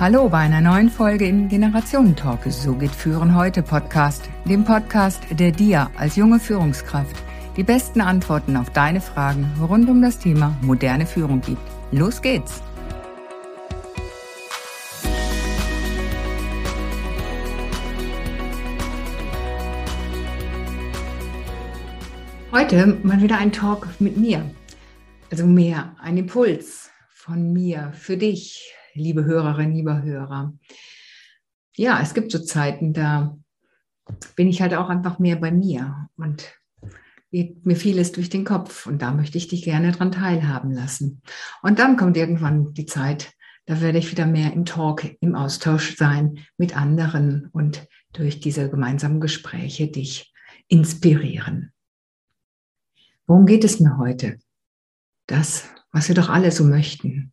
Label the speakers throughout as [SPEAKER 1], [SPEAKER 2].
[SPEAKER 1] Hallo bei einer neuen Folge im Generationentalk. So geht Führen heute Podcast, dem Podcast, der dir als junge Führungskraft die besten Antworten auf deine Fragen rund um das Thema moderne Führung gibt. Los geht's! Heute mal wieder ein Talk mit mir. Also mehr ein Impuls von mir für dich, liebe Hörerin, lieber Hörer. Ja, es gibt so Zeiten, da bin ich halt auch einfach mehr bei mir und geht mir vieles durch den Kopf und da möchte ich dich gerne dran teilhaben lassen. Und dann kommt irgendwann die Zeit, da werde ich wieder mehr im Talk, im Austausch sein mit anderen und durch diese gemeinsamen Gespräche dich inspirieren. Worum geht es mir heute? Das, was wir doch alle so möchten.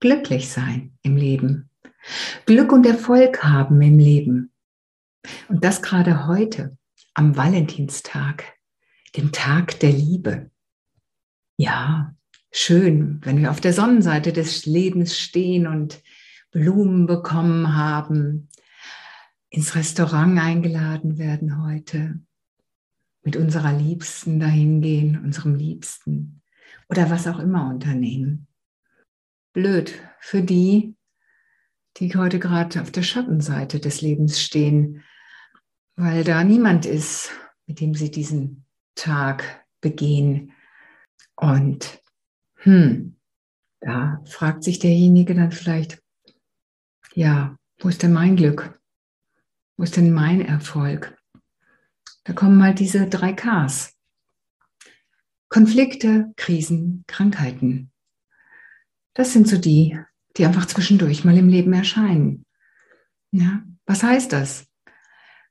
[SPEAKER 1] Glücklich sein im Leben. Glück und Erfolg haben im Leben. Und das gerade heute, am Valentinstag, dem Tag der Liebe. Ja, schön, wenn wir auf der Sonnenseite des Lebens stehen und Blumen bekommen haben, ins Restaurant eingeladen werden heute, mit unserer Liebsten dahin gehen, unserem Liebsten oder was auch immer unternehmen. Blöd für die, die heute gerade auf der Schattenseite des Lebens stehen, weil da niemand ist, mit dem sie diesen Tag begehen. Und hm, da fragt sich derjenige dann vielleicht, ja, wo ist denn mein Glück? Wo ist denn mein Erfolg? Da kommen halt diese drei Ks. Konflikte, Krisen, Krankheiten. Das sind so die, die einfach zwischendurch mal im Leben erscheinen. Ja, was heißt das?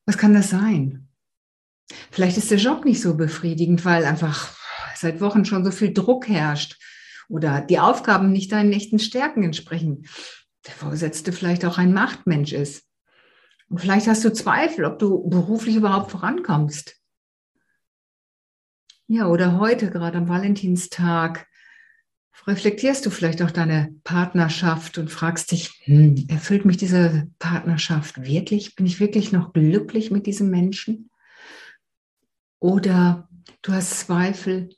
[SPEAKER 1] Was kann das sein? Vielleicht ist der Job nicht so befriedigend, weil einfach seit Wochen schon so viel Druck herrscht oder die Aufgaben nicht deinen echten Stärken entsprechen. Der Vorgesetzte vielleicht auch ein Machtmensch ist. Und vielleicht hast du Zweifel, ob du beruflich überhaupt vorankommst. Ja, oder heute, gerade am Valentinstag, reflektierst du vielleicht auch deine Partnerschaft und fragst dich, hm, erfüllt mich diese Partnerschaft wirklich? Bin ich wirklich noch glücklich mit diesem Menschen? Oder du hast Zweifel,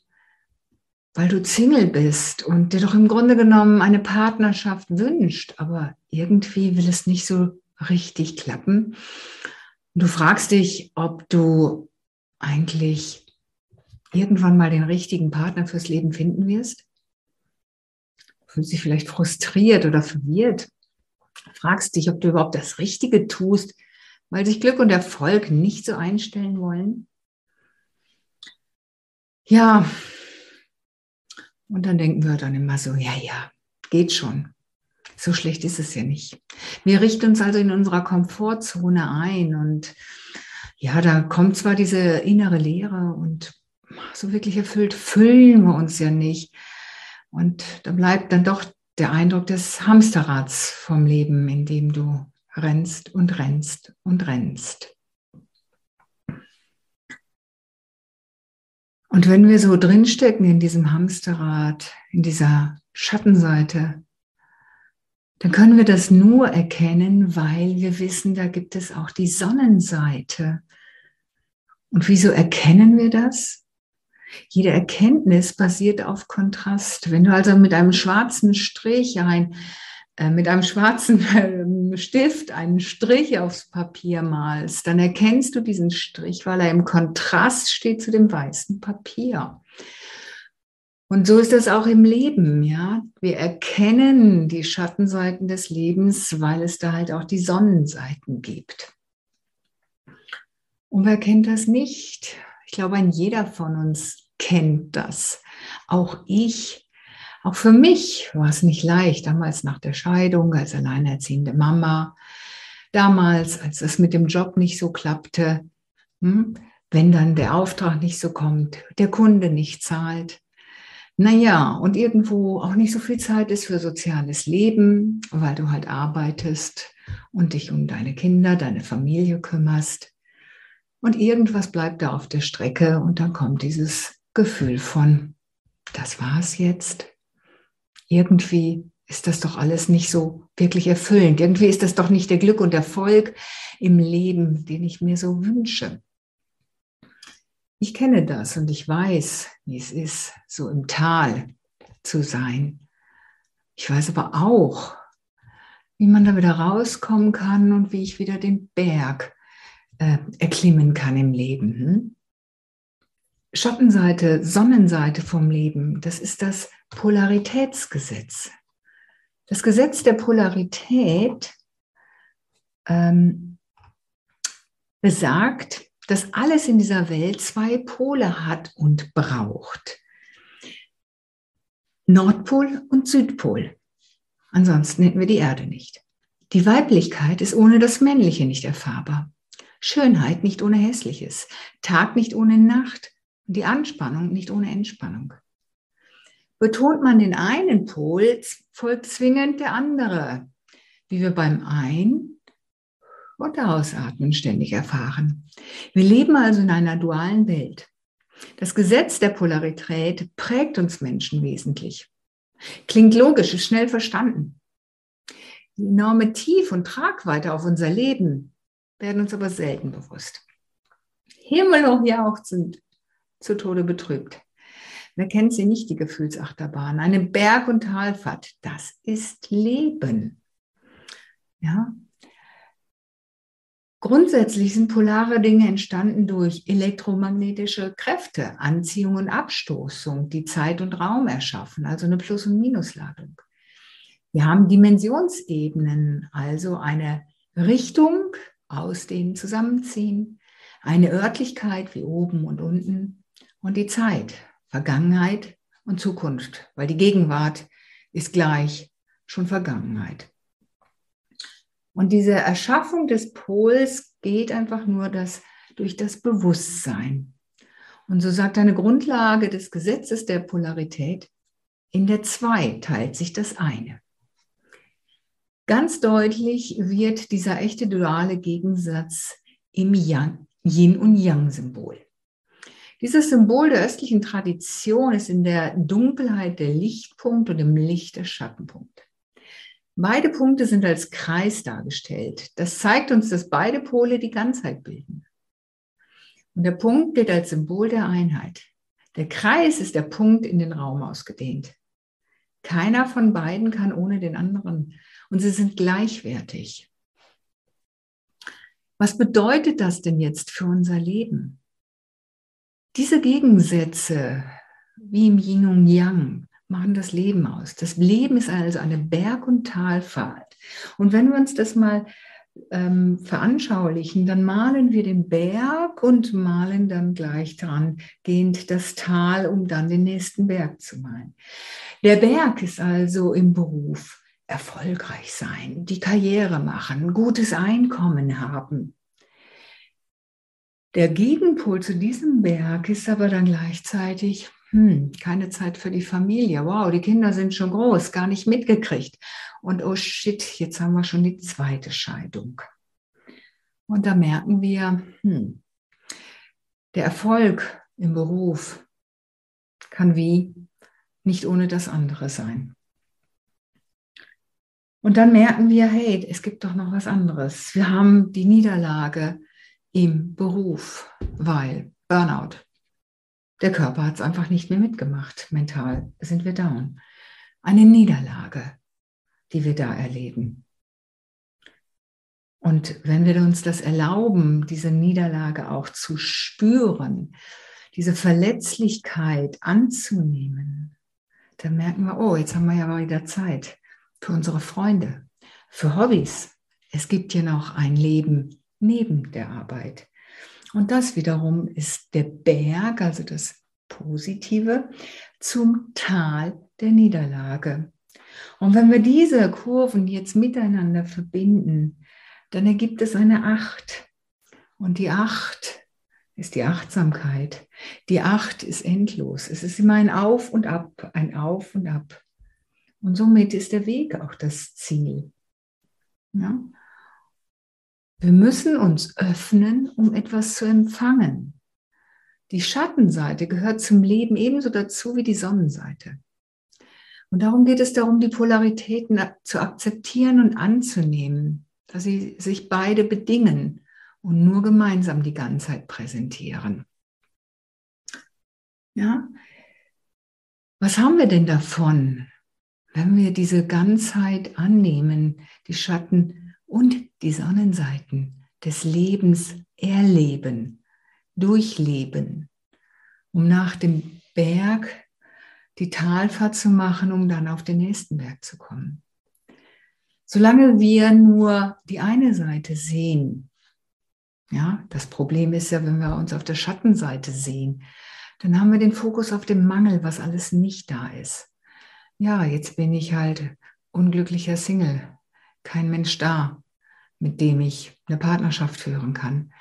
[SPEAKER 1] weil du Single bist und dir doch im Grunde genommen eine Partnerschaft wünscht, aber irgendwie will es nicht so richtig klappen. Du fragst dich, ob du eigentlich irgendwann mal den richtigen Partner fürs Leben finden wirst. Fühlst dich vielleicht frustriert oder verwirrt. Fragst dich, ob du überhaupt das Richtige tust, weil sich Glück und Erfolg nicht so einstellen wollen. Ja, und dann denken wir dann immer so, ja, ja, geht schon. So schlecht ist es ja nicht. Wir richten uns also in unserer Komfortzone ein und ja, da kommt zwar diese innere Leere und so wirklich erfüllt füllen wir uns ja nicht. Und da bleibt dann doch der Eindruck des Hamsterrads vom Leben, in dem du rennst und rennst und rennst. Und wenn wir so drinstecken in diesem Hamsterrad, in dieser Schattenseite, dann können wir das nur erkennen, weil wir wissen, da gibt es auch die Sonnenseite. Und wieso erkennen wir das? Jede Erkenntnis basiert auf Kontrast. Wenn du also mit einem schwarzen Strich ein, äh, mit einem schwarzen äh, Stift einen Strich aufs Papier malst, dann erkennst du diesen Strich, weil er im Kontrast steht zu dem weißen Papier. Und so ist es auch im Leben, ja. Wir erkennen die Schattenseiten des Lebens, weil es da halt auch die Sonnenseiten gibt. Und wer kennt das nicht? Glaube, ein jeder von uns kennt das. Auch ich. Auch für mich war es nicht leicht, damals nach der Scheidung als alleinerziehende Mama, damals, als es mit dem Job nicht so klappte, hm, wenn dann der Auftrag nicht so kommt, der Kunde nicht zahlt, naja, und irgendwo auch nicht so viel Zeit ist für soziales Leben, weil du halt arbeitest und dich um deine Kinder, deine Familie kümmerst. Und irgendwas bleibt da auf der Strecke und dann kommt dieses Gefühl von, das war's jetzt. Irgendwie ist das doch alles nicht so wirklich erfüllend. Irgendwie ist das doch nicht der Glück und Erfolg im Leben, den ich mir so wünsche. Ich kenne das und ich weiß, wie es ist, so im Tal zu sein. Ich weiß aber auch, wie man da wieder rauskommen kann und wie ich wieder den Berg äh, erklimmen kann im Leben. Hm? Schattenseite, Sonnenseite vom Leben, das ist das Polaritätsgesetz. Das Gesetz der Polarität ähm, besagt, dass alles in dieser Welt zwei Pole hat und braucht. Nordpol und Südpol. Ansonsten hätten wir die Erde nicht. Die Weiblichkeit ist ohne das Männliche nicht erfahrbar. Schönheit nicht ohne Hässliches. Tag nicht ohne Nacht. Und die Anspannung nicht ohne Entspannung. Betont man den einen Pol, folgt zwingend der andere, wie wir beim Ein- und Ausatmen ständig erfahren. Wir leben also in einer dualen Welt. Das Gesetz der Polarität prägt uns Menschen wesentlich. Klingt logisch, ist schnell verstanden. Die enorme Tief- und Tragweite auf unser Leben werden uns aber selten bewusst. Himmel hoch jauchzend, zu Tode betrübt. Wer kennt sie nicht, die Gefühlsachterbahn? Eine Berg- und Talfahrt, das ist Leben. Ja. Grundsätzlich sind polare Dinge entstanden durch elektromagnetische Kräfte, Anziehung und Abstoßung, die Zeit und Raum erschaffen, also eine Plus- und Minusladung. Wir haben Dimensionsebenen, also eine Richtung, ausdehnen, zusammenziehen, eine Örtlichkeit wie oben und unten und die Zeit, Vergangenheit und Zukunft, weil die Gegenwart ist gleich schon Vergangenheit. Und diese Erschaffung des Pols geht einfach nur das, durch das Bewusstsein. Und so sagt eine Grundlage des Gesetzes der Polarität, in der Zwei teilt sich das eine. Ganz deutlich wird dieser echte duale Gegensatz im Yang, Yin und Yang-Symbol. Dieses Symbol der östlichen Tradition ist in der Dunkelheit der Lichtpunkt und im Licht der Schattenpunkt. Beide Punkte sind als Kreis dargestellt. Das zeigt uns, dass beide Pole die Ganzheit bilden. Und der Punkt gilt als Symbol der Einheit. Der Kreis ist der Punkt in den Raum ausgedehnt. Keiner von beiden kann ohne den anderen. Und sie sind gleichwertig. Was bedeutet das denn jetzt für unser Leben? Diese Gegensätze, wie im Yin und Yang, machen das Leben aus. Das Leben ist also eine Berg- und Talfahrt. Und wenn wir uns das mal ähm, veranschaulichen, dann malen wir den Berg und malen dann gleich dran gehend das Tal, um dann den nächsten Berg zu malen. Der Berg ist also im Beruf erfolgreich sein, die Karriere machen, gutes Einkommen haben. Der Gegenpol zu diesem Berg ist aber dann gleichzeitig hm, keine Zeit für die Familie. Wow, die Kinder sind schon groß, gar nicht mitgekriegt. Und oh shit, jetzt haben wir schon die zweite Scheidung. Und da merken wir, hm, der Erfolg im Beruf kann wie nicht ohne das andere sein. Und dann merken wir, hey, es gibt doch noch was anderes. Wir haben die Niederlage im Beruf, weil Burnout. Der Körper hat es einfach nicht mehr mitgemacht. Mental sind wir down. Eine Niederlage, die wir da erleben. Und wenn wir uns das erlauben, diese Niederlage auch zu spüren, diese Verletzlichkeit anzunehmen, dann merken wir, oh, jetzt haben wir ja wieder Zeit für unsere Freunde, für Hobbys. Es gibt ja noch ein Leben neben der Arbeit. Und das wiederum ist der Berg, also das Positive, zum Tal der Niederlage. Und wenn wir diese Kurven jetzt miteinander verbinden, dann ergibt es eine Acht. Und die Acht ist die Achtsamkeit. Die Acht ist endlos. Es ist immer ein Auf und Ab, ein Auf und Ab. Und somit ist der Weg auch das Ziel. Ja? Wir müssen uns öffnen, um etwas zu empfangen. Die Schattenseite gehört zum Leben ebenso dazu wie die Sonnenseite. Und darum geht es darum, die Polaritäten zu akzeptieren und anzunehmen, dass sie sich beide bedingen und nur gemeinsam die Ganzheit präsentieren. Ja? Was haben wir denn davon, wenn wir diese Ganzheit annehmen, die Schatten und die Sonnenseiten des Lebens erleben, durchleben, um nach dem Berg die Talfahrt zu machen, um dann auf den nächsten Berg zu kommen. Solange wir nur die eine Seite sehen, ja, das Problem ist ja, wenn wir uns auf der Schattenseite sehen, dann haben wir den Fokus auf dem Mangel, was alles nicht da ist. Ja, jetzt bin ich halt unglücklicher Single, kein Mensch da, mit dem ich eine Partnerschaft führen kann.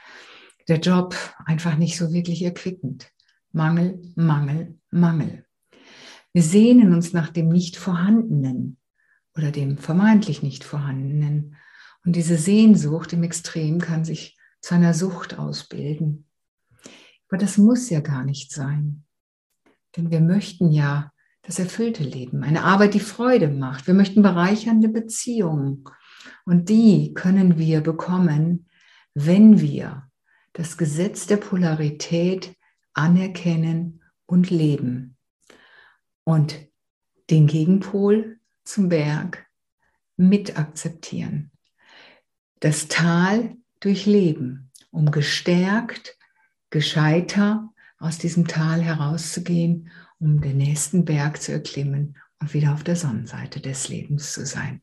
[SPEAKER 1] Der Job einfach nicht so wirklich erquickend. Mangel, Mangel, Mangel. Wir sehnen uns nach dem Nicht-Vorhandenen oder dem vermeintlich Nicht-Vorhandenen. Und diese Sehnsucht im Extrem kann sich zu einer Sucht ausbilden. Aber das muss ja gar nicht sein. Denn wir möchten ja das erfüllte Leben, eine Arbeit, die Freude macht. Wir möchten bereichernde Beziehungen. Und die können wir bekommen, wenn wir das Gesetz der Polarität anerkennen und leben und den Gegenpol zum Berg mit akzeptieren. Das Tal durchleben, um gestärkt, gescheiter aus diesem Tal herauszugehen, um den nächsten Berg zu erklimmen und wieder auf der Sonnenseite des Lebens zu sein.